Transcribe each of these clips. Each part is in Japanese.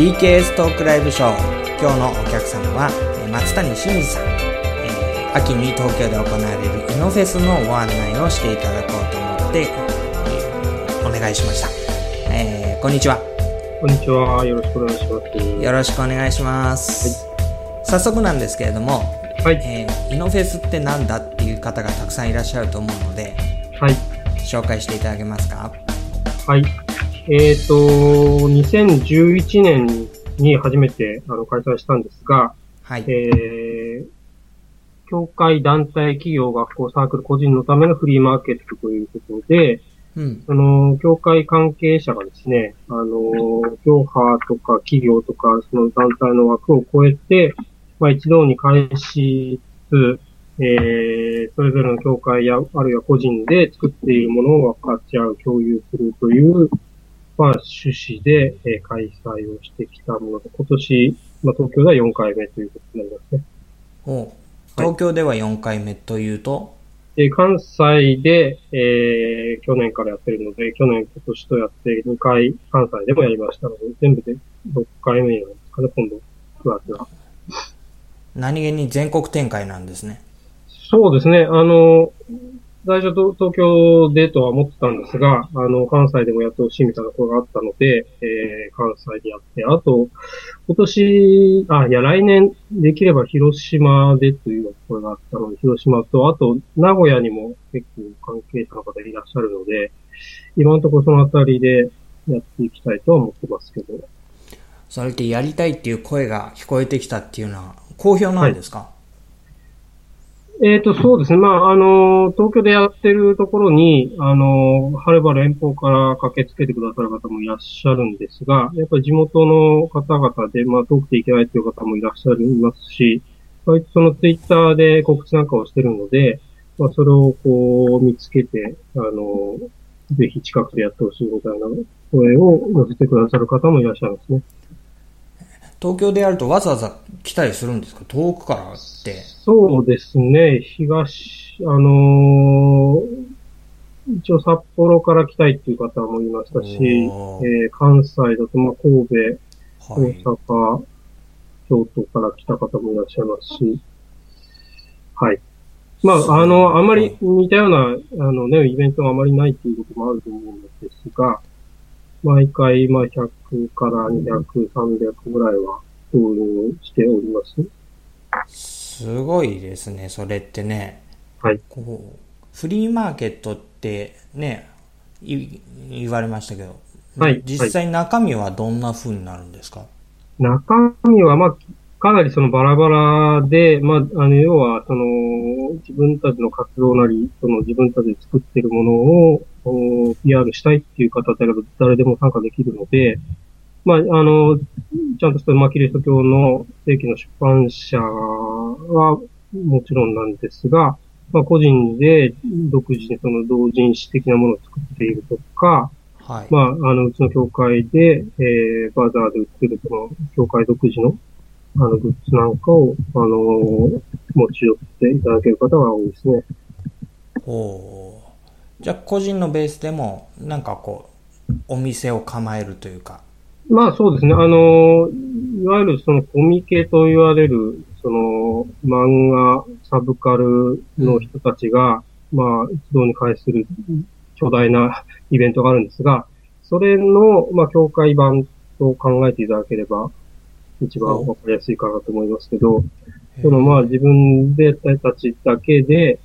DKS トークライブショー今日のお客様はえー松谷真二さん、えー秋に東京で行われるイノフェスのご案内をしていただこうと思って、えーお願いしました、えーこんにちはこんにちは。よろしくお願いします。よろしくお願いします、早速なんですけれども、はい。えーイノフェスってなんだっていう方がたくさんいらっしゃると思うのではい。紹介していただけますか？はい。えっ、と、2011年に初めてあの開催したんですが、はい、えー、協会、団体、企業、学校、サークル、個人のためのフリーマーケットということで、うん。あの、協会関係者がですね、あの、業派とか企業とか、その団体の枠を超えて、まあ一堂に会しつつ、えー、それぞれの協会や、あるいは個人で作っているものを分かち合う、共有するという、まあ趣旨で、えー開催をしてきたもので、今年、まあ東京では4回目ということになりますね。お東京では4回目というと、で、関西で、えー、去年からやってるので、去年、今年とやって2回関西でもやりましたので、全部で6回目なんですかね、今度、9月は。何気に全国展開なんですね。そうですね、あの、最初と東京でとは思ってたんですが、あの、関西でもやってほしいみたいな声があったので、えー、関西でやって、あと、今年、あ、いや、来年できれば広島でという声があったので、広島と、あと、名古屋にも結構関係者の方いらっしゃるので、今のところそのあたりでやっていきたいとは思ってますけど、それってやりたいっていう声が聞こえてきたっていうのは好評なんですか、えっ、と、そうですね。まあ、あの、東京でやってるところに、あの、はるばる遠方から駆けつけてくださる方もいらっしゃるんですが、やっぱり地元の方々で、まあ、遠くて行けないという方もいらっしゃいますし、割とそのツイッターで告知なんかをしてるので、まあ、それをこう、見つけて、あの、ぜひ近くでやってほしいみたいな声を載せてくださる方もいらっしゃいますね。東京でやるとわざわざ来たりするんですか？遠くからって。そうですね。東、あのー一応札幌から来たいっていう方もいましたし、えおーー関西だと、まあ、神戸、はい。大阪、京都から来た方もいらっしゃいますし、はい。まあ、あの、あまり似たような、あのね、イベントがあまりないっていうこともあると思うんですが、毎回、まあ、100から200、300ぐらいは導入しております。すごいですね、それってね。はい。こう、フリーマーケットってね、い言われましたけど、はい実際中身はどんな風になるんですか、中身は、まあ、かなりそのバラバラで、まあ、あの、要は、その、自分たちの活動なり、その自分たちで作ってるものを、お PR したいっていう方であれば誰でも参加できるので、まあ、あの、ちゃんとした、まあ、キリスト教の正規の出版社はもちろんなんですが、まあ、個人で独自にその同人誌的なものを作っているとか、はい。まあ、あの、うちの教会で、えー、バザーで売ってる、その、教会独自の、あの、グッズなんかを、あのー持ち寄っていただける方が多いですね。おーじゃあ個人のベースでも、なんかこう、お店を構えるというか、まあ、そうですね。あのーいわゆるその、コミケと言われる、その、漫画、サブカルの人たちが、まあ、一堂に会する巨大な イベントがあるんですが、それの、まあ、教会版と考えていただければ、一番わかりやすいかなと思いますけど、そのまあ自分でたちだけで、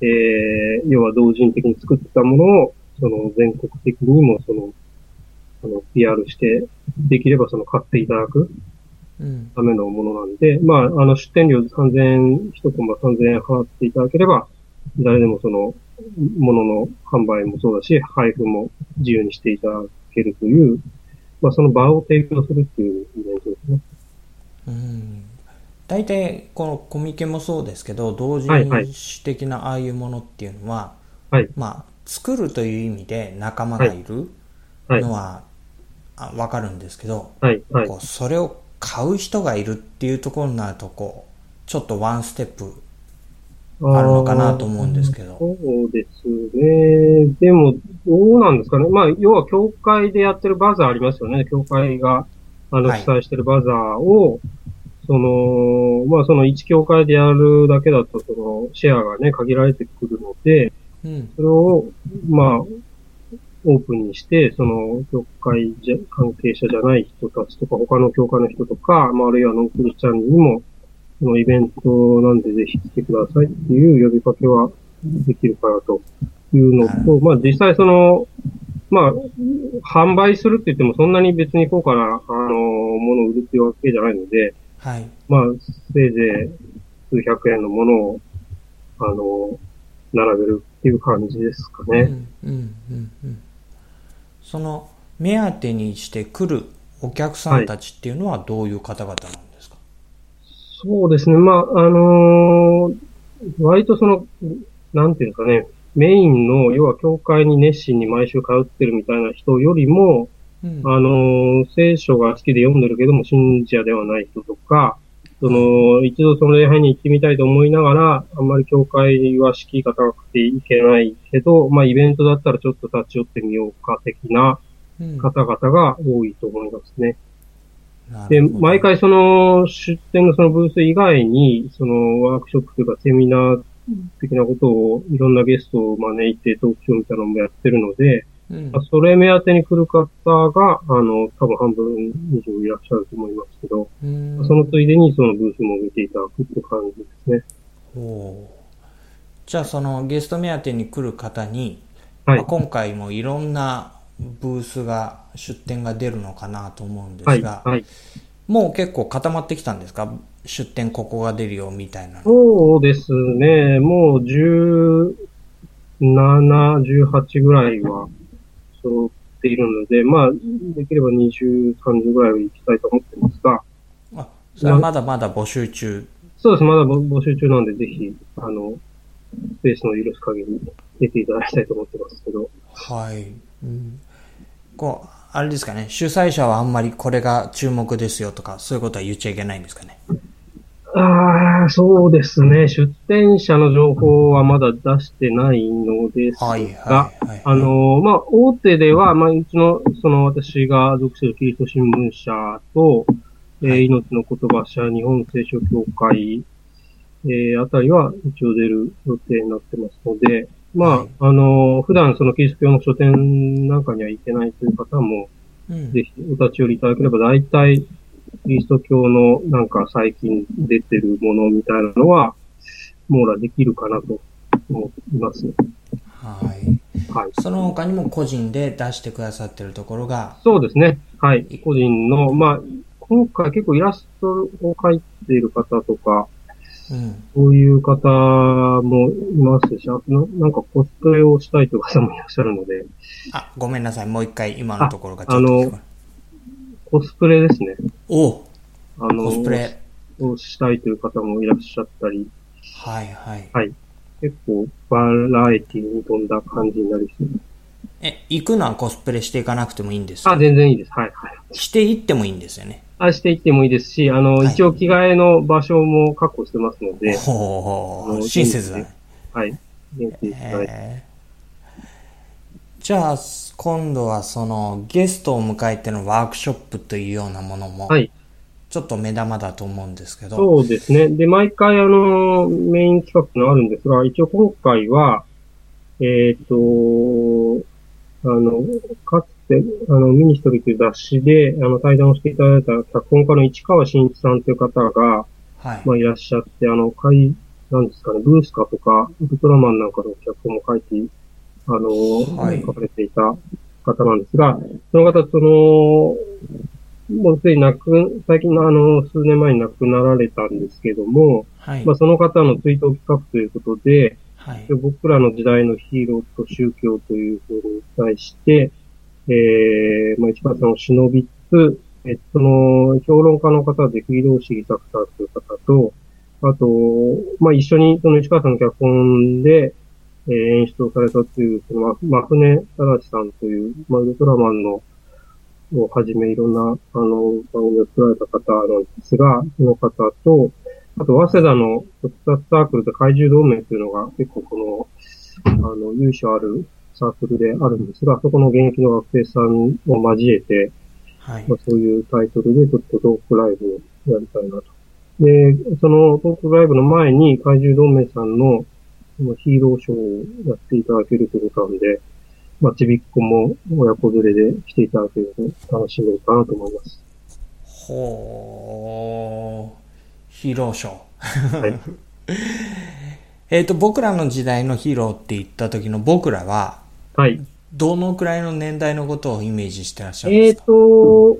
えー、要は同人的に作ったものを、その全国的にもその、あの、PR して、できればその買っていただくうん。ためのものなんで、まあ、あの、出店料3000円、一コマ3000円払っていただければ、誰でもその、ものの販売もそうだし、配布も自由にしていただけるという、まあ、その場を提供するっていうイベントですね。うん。大体、このコミケもそうですけど、同人はいはい誌的なああいうものっていうのは、はい。まあ、作るという意味で仲間がいるはい。のは、あわかるんですけど、はい。はい。こうそれを買う人がいるっていうところになると、こう、ちょっとワンステップあるのかなと思うんですけど。そうですね。でも、どうなんですかね。まあ、要は、教会でやってるバザーありますよね。教会が、あの、はい主催してるバザーを、その、まあ、その一協会でやるだけだと、その、シェアがね、限られてくるので、うん。それを、まあ、オープンにして、その、教会じゃ関係者じゃない人たちとか、他の教会の人とか、まあ、あるいはノンクリスチャンにも、そのイベントなんでぜひ来てくださいっていう呼びかけはできるかなというのと、まあ、実際その、まあ、販売するって言ってもそんなに別に高価な、あの、ものを売るっていうわけじゃないので、はい。まあ、せいぜい数百円のものを、あの、並べるっていう感じですかね。うん、うん、うん、うん。その、目当てにして来るお客さんたちっていうのはどういう方々なんですか、そうですね。まあ、あのー割とその、なんていうんですかね、メインの、要は教会に熱心に毎週通ってるみたいな人よりも、うん。あのー聖書が好きで読んでるけども信者ではない人とか、その、一度その礼拝に行ってみたいと思いながら、あんまり教会は敷居が高くていけないけど、まあイベントだったらちょっと立ち寄ってみようか的なうん方々が多いと思いますね。で、なるほど毎回その出店のそのブース以外に、そのワークショップというかセミナー的なことをいろんなゲストを招いてトークショーみたいなのもやってるので、うんまあそれ目当てに来る方が、あの、多分半分以上いらっしゃると思いますけど、うんそのついでにそのブースも見ていただくって感じですね。おーじゃあそのゲスト目当てに来る方に、はいまあ。今回もいろんなブースが出店が出るのかなと思うんではい。すが、はい。もう結構固まってきたんですか？出店ここが出るよみたいなの。そうですね。もう17、18ぐらいは揃っているので、まあ、できれば20、30ぐらいは行きたいと思ってますが、あ、それはまだまだ募集中。そうです。まだ募募集中なんで、ぜひ、あの、スペースの許す限り出ていただきたいと思ってますけど。はい。うん、こう、あれですかね、主催者はあんまりこれが注目ですよとか、そういうことは言っちゃいけないんですかね。ああ、そうですね。出店者の情報はまだ出してないのですが、はい、はい、はい。あの、まあ、大手では、まあ、うちの、その、私が属しているキリスト新聞社と、えーはい命の言葉社、日本聖書協会、えーあたりは一応出る予定になってますので、まあ、はいあの、普段そのキリスト教の書店なんかには行けないという方も、うんぜひお立ち寄りいただければ、大体、キリスト教のなんか最近出てるものみたいなのは、網羅できるかなと思います。はい。はい。その他にも個人で出してくださってるところが、そうですね。はい。個人の、まあ、今回結構イラストを描いている方とか、うん。そういう方もいますし、あとななんかコスプレをしたいという方もいらっしゃるので、あ、ごめんなさい。もう一回今のところがちあょっとコスプレですね。おあの、コスプレ。をしたいという方もいらっしゃったり、はいはい。はい。結構バラエティに富んだ感じになりそう。え、行くのはコスプレしていかなくてもいいんですか？あ、全然いいです。はい、はい。していってもいいんですよね。あ、していってもいいですし、あの、はい一応着替えの場所も確保してますので、あのほう、親切だね。はい。えーじゃあ、今度はそのゲストを迎えてのワークショップというようなものも、はい。ちょっと目玉だと思うんですけど、そうですね。で、毎回あの、メイン企画のあるんですが、一応今回は、えっ、と、あの、かつて、あの、ミニストリーという雑誌で、あの、対談をしていただいた脚本家の市川慎一さんという方が、はい。まあ、いらっしゃって、あの、会、なんですかね、ブースカとか、ウルトラマンなんかの脚本も書いて、あの、はい書かれていた方なんですが、その方、その、もうすでに亡く、最近のあの、数年前に亡くなられたんですけども、はいまあ、。その方の追悼企画ということで、はい。僕らの時代のヒーローと宗教というふうに対して、えー、まあ、市川さんを忍びつつ、えっと、その、評論家の方で、フ堂重作さんという方と、あと、まあ、一緒に、その市川さんの脚本で、えー演出をされたという、その、ま、真船正さんという、まあ、ウルトラマンの、をはじめいろんな、あの、番組を作られた方なんですが、その方と、あと、早稲田の特撮サークルと怪獣同盟というのが結構この、あの、由緒あるサークルであるんですが、そこの現役の学生さんを交えて、はいまあ、そういうタイトルでちょっとトークライブをやりたいなと。で、そのトークライブの前に怪獣同盟さんのそのヒーローショーをやっていただけるということなんで、まあ、ちびっこも親子連れで来ていただけると楽しめるかなと思います。ほー。ヒーローショー。はい。えっと、僕らの時代のヒーローって言った時の僕らは、はい。どのくらいの年代のことをイメージしてらっしゃるんえっ、ですか、と、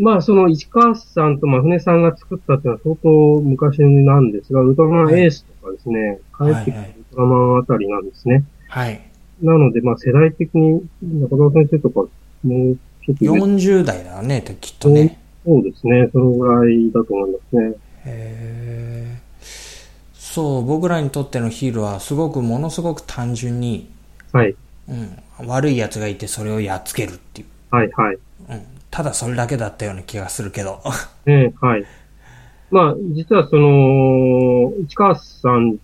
まあ、その市川さんと真船さんが作ったっていうのは相当昔なんですが、ウルトラマンエースとかですね、帰ってきたウルトラマンあたりなんですね。はい。なので、まあ、世代的に、中田先生とか、もうちょっと上、40代だよね、きっとね。そうですね、そのぐらいだと思いますね。へーそう、僕らにとってのヒーローはすごく、ものすごく単純に、はい。うん、悪い奴がいてそれをやっつけるっていう。はい、はい。うん、ただそれだけだったような気がするけど。ねはい。まあ、実はその、市川さん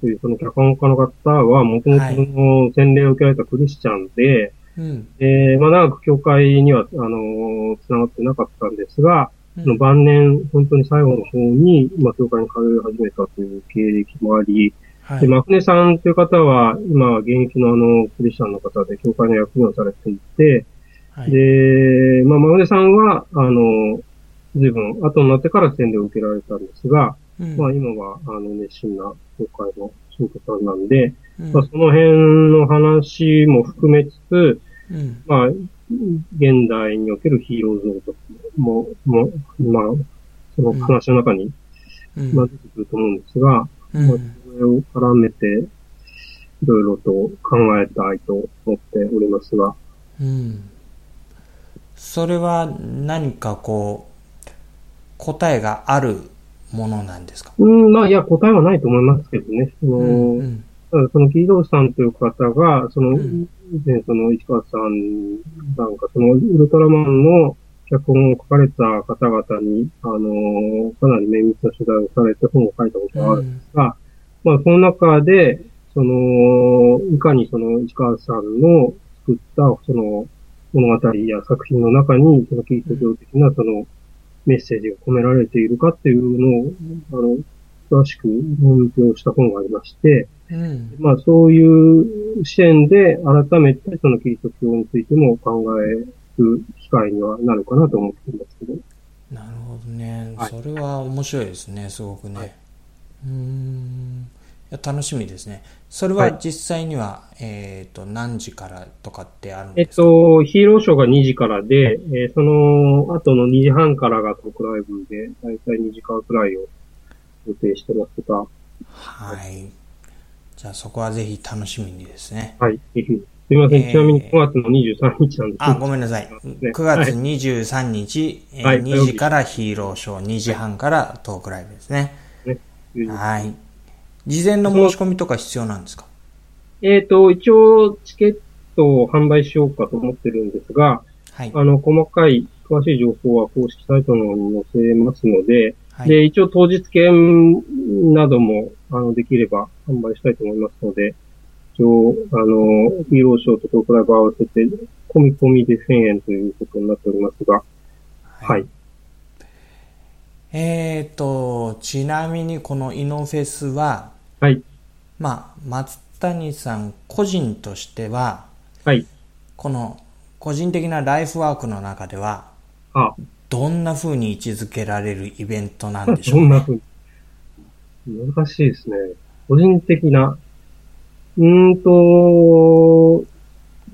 というその脚本家の方は、もともとの洗礼を受けられたクリスチャンで、うん。えーまあ長く教会には、あのー、繋がってなかったんですが、うんその晩年、本当に最後の方に、まあ、教会に通い始めたという経歴もあり、で、はい。マフネさんという方は、今、現役のあの、クリスチャンの方で、教会の役員をされていて、はい。で、まあ、マフネさんは、あの、随分後になってから洗礼を受けられたんですが、うん。まあ、今は、あの、熱心な教会の信徒さんなんで、うん。まあ、その辺の話も含めつつ、うん。まあ、現代におけるヒーロー像とも、も、まあ、その話の中に、うん。まあ、出てくると思うんですが、うん。まあ、それを絡めて、いろいろと考えたいと思っておりますが、うんそれは何かこう、答えがあるものなんですか？うん、まあ、いや、答えはないと思いますけどね。その、うんうん。その、キードーさんという方が、その、うん。以前、その、市川さんなんか、その、ウルトラマンの脚本を書かれた方々に、あの、かなり綿密な取材をされて本を書いたことがあるんですが、まあ、その中で、その、いかにその、市川さんの作った、その、物語や作品の中に、そのキリスト教的な、その、メッセージが込められているかっていうのを、あの、詳しく論評した本がありまして、うん。まあそういう視点で改めてそのキリスト教についても考える機会にはなるかなと思っていますけど。なるほどね、はいそれは面白いですねすごくね、はい。うーん楽しみですね。それははい。実際には、えっ、と何時からとかってあるんえっですか、と、ヒーローショーが2時からで、えーその後の2時半からがトークライブで、だいたい2時間くらいを予定してますが、はい。じゃあそこはぜひ楽しみにですね。はい、ぜひ。すみません、えー。ちなみに9月の23日なんで。すあ、ごめんなさい。ね9月23日、えーはい。2時からヒーローショー、2時半からトークライブですね。ねはい。事前の申し込みとか必要なんですか？えっ、と、一応、チケットを販売しようかと思ってるんですが、はい。あの、細かい、詳しい情報は公式サイトの方に載せますので、はい。で、一応当日券なども、あの、できれば販売したいと思いますので、一応、あの、ヒーローショーとトークライブ合わせて、込み込みで1000円ということになっておりますが、はい。えっ、と、ちなみにこのイノフェスは、はい。まあ、松谷さん個人としては、はい。この個人的なライフワークの中では、あ、どんな風に位置づけられるイベントなんでしょそう んね。な風に？難しいですね。個人的な。うーんと、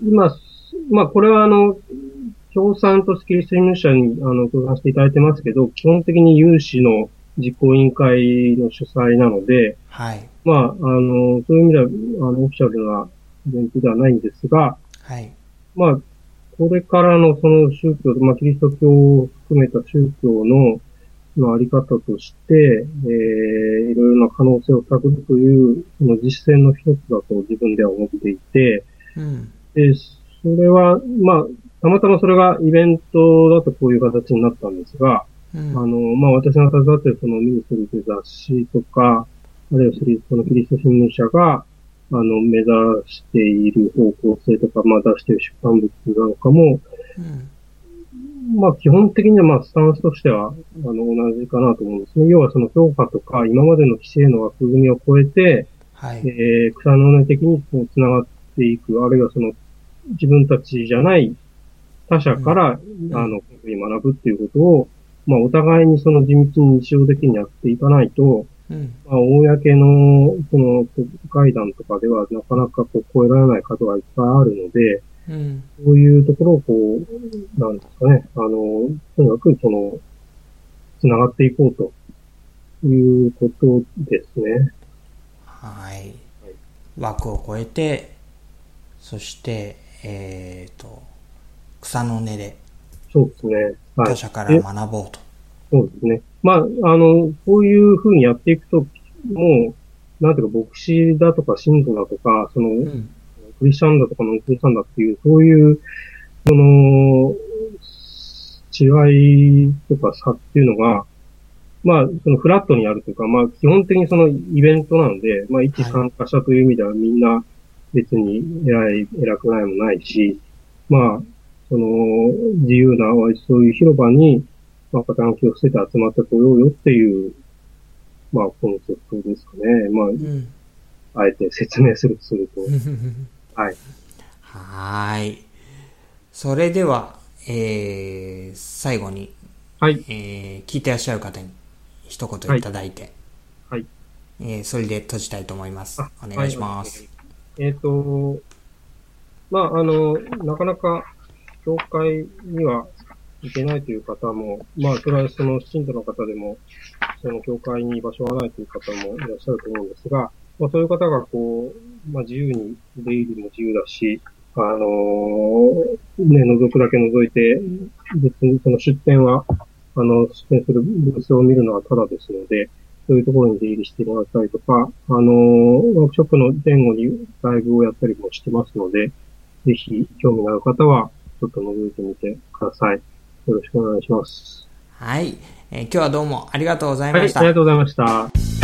今、まあ、これはあの、共産とスキリスト新聞社に、あの、共産していただいてますけど、基本的に有志の実行委員会の主催なので、はい。まあ、あの、そういう意味では、あの、オフィシャルなイベントではないんですが、はい。まあ、これからのその宗教、まあ、キリスト教を含めた宗教の、まあ、あり方として、えー、いろいろな可能性を探るという、その実践の一つだと自分では思っていて、うん。で、それは、まあ、たまたまそれがイベントだとこういう形になったんですが、うんあの、まあ、私が携わっているそのミニストリーという雑誌とか、あるいはスリそのキリスト新聞社が、あの、目指している方向性とか、まあ、出している出版物なんかも、うん。まあ基本的にはまあスタンスとしては、あの、同じかなと思うんですね。要はその評価とか、今までの規制の枠組みを超えて、はい。えー、草の根的にこう繋がっていく、あるいはその、自分たちじゃない他者から、んあの、学ぶっていうことを、まあお互いにその地道に日常的にやっていかないと、うん。まあ、公の、その、会談とかではなかなかこう超えられないことがいっぱいあるので、うん。そういうところをこう、なんですかね、あの、とにかくその、繋がっていこうということですね。はい。枠を超えて、そして、えっ、と、草の根でそうですね。はい。他者から学ぼうと。そうですね。まあ、あの、こういうふうにやっていくと、もう、なんていうか、牧師だとか、信徒だとか、その、うん。クリスチャンだとかノンクリスチャンだっていう、そういう、その、違いとか差っていうのが、まあ、そのフラットにあるというか、まあ、基本的にそのイベントなので、まあ、一参加者という意味ではみんな別に偉い、偉くないもないし、まあ、その、自由な、そういう広場に、まあ、肩書きを捨てて集まってこようよっていう、まあ、コンセプトですかね。まうん。あ、あえて説明するとすると。はい。はーい。それでは、えー、最後に、はい。えー、聞いてらっしゃる方に一言いただいて、はい。えー、それで閉じたいと思いますあ。お願いします。。はいえっ、と、まあ、あの、なかなか、教会には行けないという方も、まあ、それはその信徒の方でも、その教会に居場所がないという方もいらっしゃると思うんですが、まあ、そういう方がこう、まあ、自由に出入りも自由だし、あのね、覗くだけ覗いて、別にその出店は、あの、出店するブースを見るのはただですので、そういうところに出入りしてもらったりとか、あのワークショップの前後にライブをやったりもしてますので、ぜひ興味のある方は、ちょっと覗いてみてください。よろしくお願いします。はい。えー今日はどうもありがとうございはい、ありました。がとうございました。